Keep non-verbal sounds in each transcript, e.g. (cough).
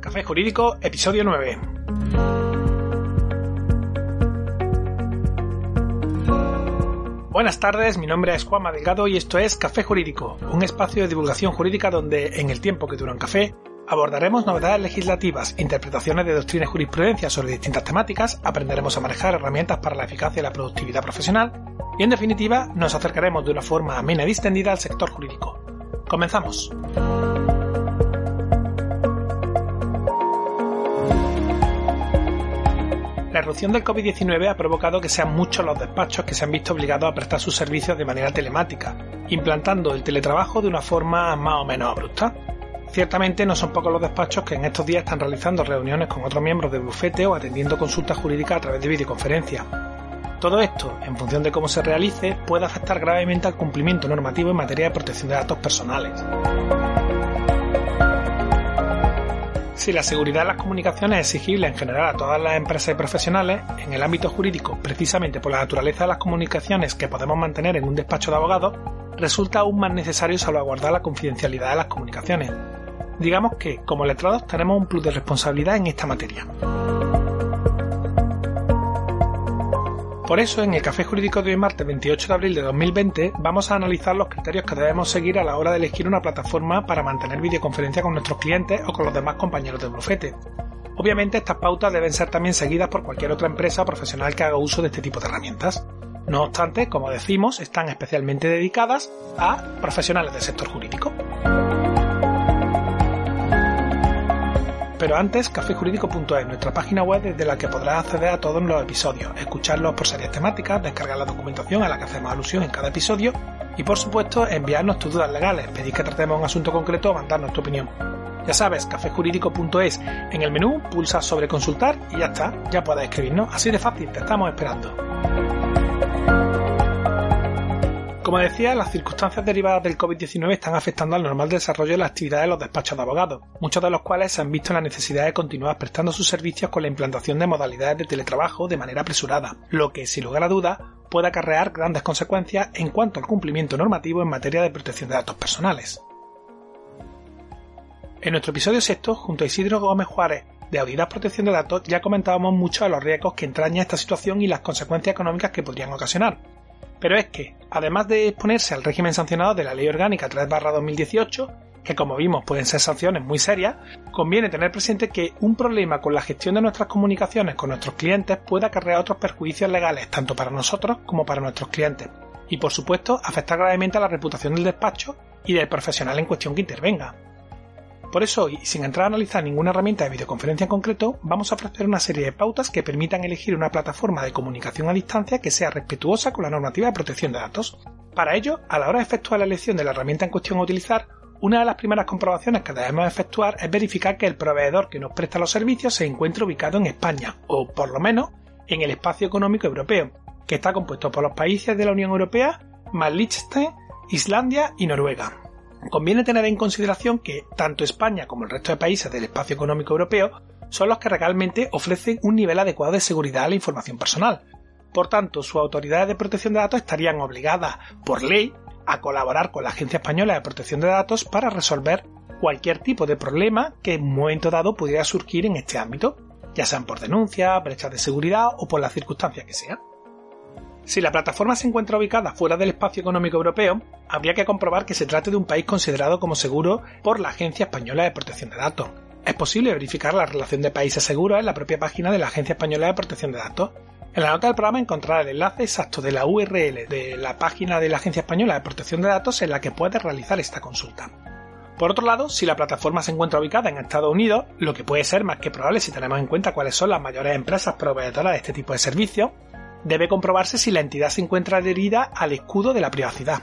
Café Jurídico, episodio 9. Buenas tardes, mi nombre es Juanma Delgado y esto es Café Jurídico, un espacio de divulgación jurídica donde, en el tiempo que dura un café, abordaremos novedades legislativas, interpretaciones de doctrina y jurisprudencia sobre distintas temáticas, aprenderemos a manejar herramientas para la eficacia y la productividad profesional y, en definitiva, nos acercaremos de una forma amena y distendida al sector jurídico. Comenzamos. La erupción del COVID-19 ha provocado que sean muchos los despachos que se han visto obligados a prestar sus servicios de manera telemática, implantando el teletrabajo de una forma más o menos abrupta. Ciertamente no son pocos los despachos que en estos días están realizando reuniones con otros miembros del bufete o atendiendo consultas jurídicas a través de videoconferencia. Todo esto, en función de cómo se realice, puede afectar gravemente al cumplimiento normativo en materia de protección de datos personales. Si la seguridad de las comunicaciones es exigible en general a todas las empresas y profesionales, en el ámbito jurídico, precisamente por la naturaleza de las comunicaciones que podemos mantener en un despacho de abogados, resulta aún más necesario salvaguardar la confidencialidad de las comunicaciones. Digamos que, como letrados, tenemos un plus de responsabilidad en esta materia. Por eso, en el Café Jurídico de hoy martes 28 de abril de 2020, vamos a analizar los criterios que debemos seguir a la hora de elegir una plataforma para mantener videoconferencia con nuestros clientes o con los demás compañeros del bufete. Obviamente, estas pautas deben ser también seguidas por cualquier otra empresa o profesional que haga uso de este tipo de herramientas. No obstante, como decimos, están especialmente dedicadas a profesionales del sector jurídico. Pero antes, cafejurídico.es, nuestra página web desde la que podrás acceder a todos los episodios, escucharlos por series temáticas, descargar la documentación a la que hacemos alusión en cada episodio y, por supuesto, enviarnos tus dudas legales, pedir que tratemos un asunto concreto o mandarnos tu opinión. Ya sabes, cafejurídico.es, en el menú pulsa sobre consultar y ya está, ya puedes escribirnos, así de fácil, te estamos esperando. Como decía, las circunstancias derivadas del COVID-19 están afectando al normal desarrollo de la actividad de los despachos de abogados, muchos de los cuales se han visto en la necesidad de continuar prestando sus servicios con la implantación de modalidades de teletrabajo de manera apresurada, lo que, sin lugar a duda, puede acarrear grandes consecuencias en cuanto al cumplimiento normativo en materia de protección de datos personales. En nuestro episodio sexto, junto a Isidro Gómez Juárez, de Audidad Protección de Datos, ya comentábamos mucho de los riesgos que entraña esta situación y las consecuencias económicas que podrían ocasionar, pero es que, además de exponerse al régimen sancionado de la Ley Orgánica 3-2018, que como vimos pueden ser sanciones muy serias, conviene tener presente que un problema con la gestión de nuestras comunicaciones con nuestros clientes puede acarrear otros perjuicios legales tanto para nosotros como para nuestros clientes, y por supuesto afectar gravemente a la reputación del despacho y del profesional en cuestión que intervenga. Por eso hoy, sin entrar a analizar ninguna herramienta de videoconferencia en concreto, vamos a ofrecer una serie de pautas que permitan elegir una plataforma de comunicación a distancia que sea respetuosa con la normativa de protección de datos. Para ello, a la hora de efectuar la elección de la herramienta en cuestión a utilizar, una de las primeras comprobaciones que debemos efectuar es verificar que el proveedor que nos presta los servicios se encuentre ubicado en España, o por lo menos en el espacio económico europeo, que está compuesto por los países de la Unión Europea, más Liechtenstein, Islandia y Noruega. Conviene tener en consideración que tanto España como el resto de países del espacio económico europeo son los que realmente ofrecen un nivel adecuado de seguridad a la información personal. Por tanto, sus autoridades de protección de datos estarían obligadas, por ley, a colaborar con la Agencia Española de Protección de Datos para resolver cualquier tipo de problema que en un momento dado pudiera surgir en este ámbito, ya sean por denuncia, brechas de seguridad o por las circunstancias que sean. Si la plataforma se encuentra ubicada fuera del espacio económico europeo, habría que comprobar que se trate de un país considerado como seguro por la Agencia Española de Protección de Datos. Es posible verificar la relación de países seguros en la propia página de la Agencia Española de Protección de Datos. En la nota del programa encontrará el enlace exacto de la URL de la página de la Agencia Española de Protección de Datos en la que puedes realizar esta consulta. Por otro lado, si la plataforma se encuentra ubicada en Estados Unidos, lo que puede ser más que probable si tenemos en cuenta cuáles son las mayores empresas proveedoras de este tipo de servicios, debe comprobarse si la entidad se encuentra adherida al escudo de la privacidad.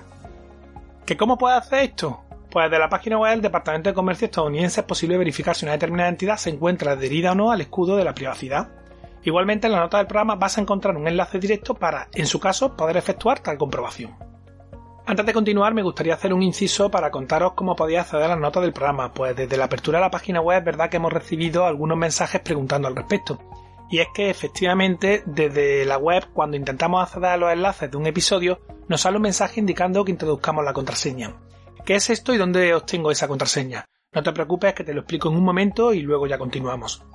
¿Que cómo puede hacer esto? Pues desde la página web del Departamento de Comercio estadounidense es posible verificar si una determinada entidad se encuentra adherida o no al escudo de la privacidad. Igualmente en la nota del programa vas a encontrar un enlace directo para, en su caso, poder efectuar tal comprobación. Antes de continuar, me gustaría hacer un inciso para contaros cómo podéis acceder a las notas del programa, pues desde la apertura de la página web es verdad que hemos recibido algunos mensajes preguntando al respecto. Y es que efectivamente desde la web cuando intentamos acceder a los enlaces de un episodio nos sale un mensaje indicando que introduzcamos la contraseña. ¿Qué es esto y dónde obtengo esa contraseña? No te preocupes que te lo explico en un momento y luego ya continuamos.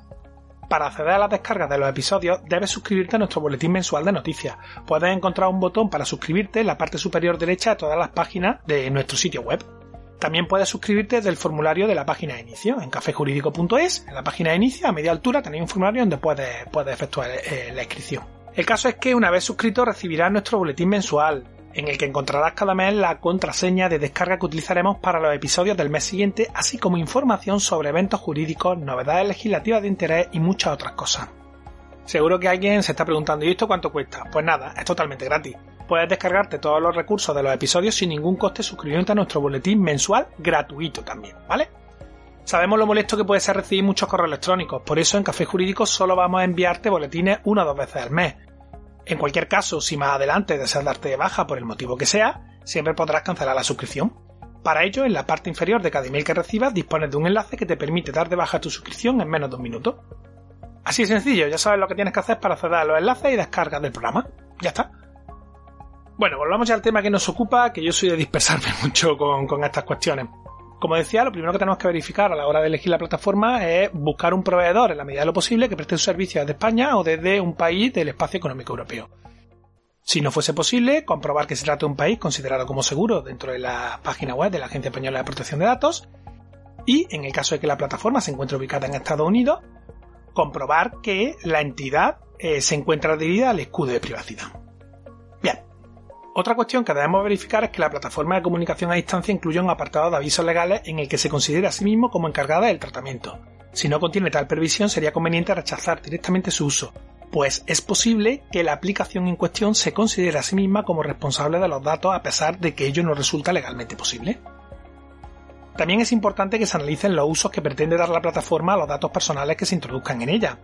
Para acceder a las descargas de los episodios debes suscribirte a nuestro boletín mensual de noticias. Puedes encontrar un botón para suscribirte en la parte superior derecha de todas las páginas de nuestro sitio web. También puedes suscribirte desde el formulario de la página de inicio, en cafejurídico.es. En la página de inicio, a media altura, tenéis un formulario donde puedes, puedes efectuar eh, la inscripción. El caso es que una vez suscrito recibirás nuestro boletín mensual, en el que encontrarás cada mes la contraseña de descarga que utilizaremos para los episodios del mes siguiente, así como información sobre eventos jurídicos, novedades legislativas de interés y muchas otras cosas. Seguro que alguien se está preguntando, ¿y esto cuánto cuesta? Pues nada, es totalmente gratis puedes descargarte todos los recursos de los episodios sin ningún coste suscribiéndote a nuestro boletín mensual gratuito también, ¿vale? Sabemos lo molesto que puede ser recibir muchos correos electrónicos, por eso en Café Jurídico solo vamos a enviarte boletines una o dos veces al mes. En cualquier caso, si más adelante deseas darte de baja por el motivo que sea, siempre podrás cancelar la suscripción. Para ello, en la parte inferior de cada email que recibas dispones de un enlace que te permite dar de baja tu suscripción en menos de un minuto. Así de sencillo, ya sabes lo que tienes que hacer para acceder a los enlaces y descargas del programa. Ya está. Bueno, volvamos ya al tema que nos ocupa, que yo soy de dispersarme (laughs) mucho con, estas cuestiones. Como decía, lo primero que tenemos que verificar a la hora de elegir la plataforma es buscar un proveedor en la medida de lo posible que preste un servicio desde España o desde un país del espacio económico europeo. Si no fuese posible, comprobar que se trata de un país considerado como seguro dentro de la página web de la Agencia Española de Protección de Datos. Y, en el caso de que la plataforma se encuentre ubicada en Estados Unidos, comprobar que la entidad eh, se encuentra adherida al escudo de privacidad. Bien, otra cuestión que debemos verificar es que la plataforma de comunicación a distancia incluye un apartado de avisos legales en el que se considera a sí mismo como encargada del tratamiento. Si no contiene tal previsión, sería conveniente rechazar directamente su uso, pues es posible que la aplicación en cuestión se considere a sí misma como responsable de los datos a pesar de que ello no resulta legalmente posible. También es importante que se analicen los usos que pretende dar la plataforma a los datos personales que se introduzcan en ella,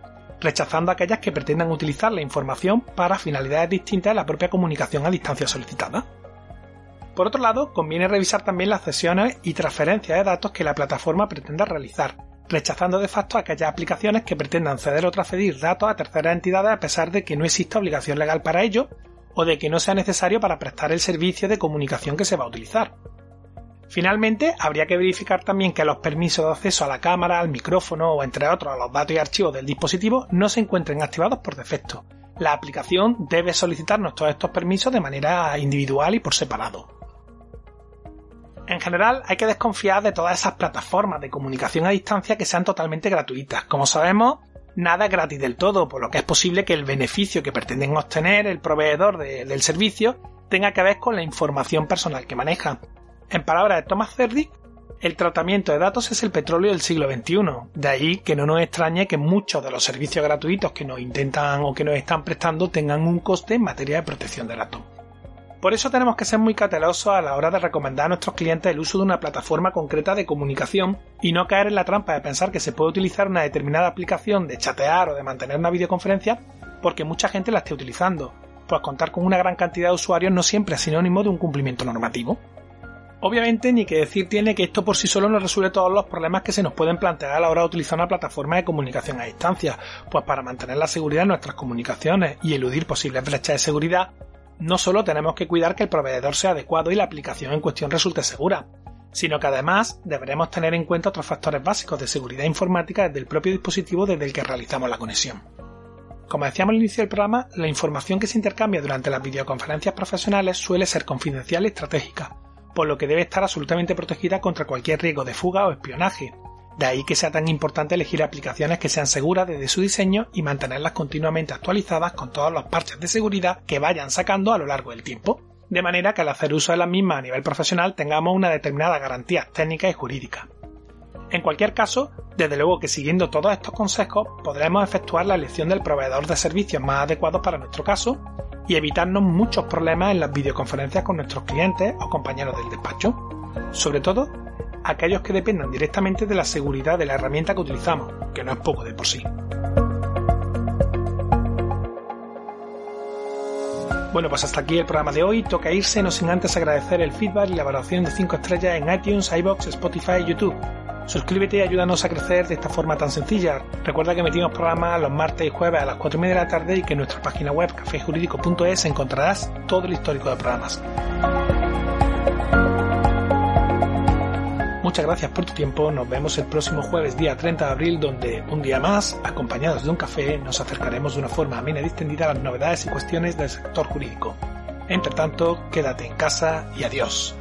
rechazando aquellas que pretendan utilizar la información para finalidades distintas de la propia comunicación a distancia solicitada. Por otro lado, conviene revisar también las cesiones y transferencias de datos que la plataforma pretenda realizar, rechazando de facto aquellas aplicaciones que pretendan ceder o transferir datos a terceras entidades a pesar de que no exista obligación legal para ello o de que no sea necesario para prestar el servicio de comunicación que se va a utilizar. Finalmente, habría que verificar también que los permisos de acceso a la cámara, al micrófono o entre otros a los datos y archivos del dispositivo no se encuentren activados por defecto. La aplicación debe solicitarnos todos estos permisos de manera individual y por separado. En general, hay que desconfiar de todas esas plataformas de comunicación a distancia que sean totalmente gratuitas. Como sabemos, nada es gratis del todo, por lo que es posible que el beneficio que pretenden obtener el proveedor del servicio tenga que ver con la información personal que maneja. En palabras de Thomas Zerdick, el tratamiento de datos es el petróleo del siglo XXI. De ahí que no nos extrañe que muchos de los servicios gratuitos que nos intentan o que nos están prestando tengan un coste en materia de protección de datos. Por eso tenemos que ser muy cautelosos a la hora de recomendar a nuestros clientes el uso de una plataforma concreta de comunicación y no caer en la trampa de pensar que se puede utilizar una determinada aplicación de chatear o de mantener una videoconferencia porque mucha gente la esté utilizando, pues contar con una gran cantidad de usuarios no siempre es sinónimo de un cumplimiento normativo. Obviamente, ni que decir tiene que esto por sí solo no resuelve todos los problemas que se nos pueden plantear a la hora de utilizar una plataforma de comunicación a distancia, pues para mantener la seguridad de nuestras comunicaciones y eludir posibles brechas de seguridad, no solo tenemos que cuidar que el proveedor sea adecuado y la aplicación en cuestión resulte segura, sino que además deberemos tener en cuenta otros factores básicos de seguridad informática desde el propio dispositivo desde el que realizamos la conexión. Como decíamos al inicio del programa, la información que se intercambia durante las videoconferencias profesionales suele ser confidencial y estratégica, por lo que debe estar absolutamente protegida contra cualquier riesgo de fuga o espionaje. De ahí que sea tan importante elegir aplicaciones que sean seguras desde su diseño y mantenerlas continuamente actualizadas con todos los parches de seguridad que vayan sacando a lo largo del tiempo. De manera que al hacer uso de las mismas a nivel profesional tengamos una determinada garantía técnica y jurídica. En cualquier caso, desde luego que siguiendo todos estos consejos podremos efectuar la elección del proveedor de servicios más adecuado para nuestro caso y evitarnos muchos problemas en las videoconferencias con nuestros clientes o compañeros del despacho, sobre todo aquellos que dependan directamente de la seguridad de la herramienta que utilizamos, que no es poco de por sí. Bueno, pues hasta aquí el programa de hoy. Toca irse, no sin antes agradecer el feedback y la valoración de 5 estrellas en iTunes, iBox, Spotify y YouTube. Suscríbete y ayúdanos a crecer de esta forma tan sencilla. Recuerda que metimos programas los martes y jueves a las 4 y media de la tarde y que en nuestra página web cafejurídico.es encontrarás todo el histórico de programas. muchas gracias por tu tiempo. Nos vemos el próximo jueves, día 30 de abril, donde un día más, acompañados de un café, nos acercaremos de una forma amena y distendida a las novedades y cuestiones del sector jurídico. Entre tanto, quédate en casa y adiós.